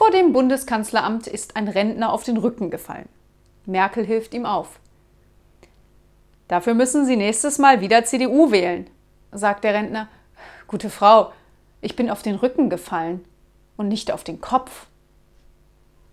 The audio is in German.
Vor dem Bundeskanzleramt ist ein Rentner auf den Rücken gefallen. Merkel hilft ihm auf. Dafür müssen Sie nächstes Mal wieder CDU wählen, sagt der Rentner. Gute Frau, ich bin auf den Rücken gefallen und nicht auf den Kopf.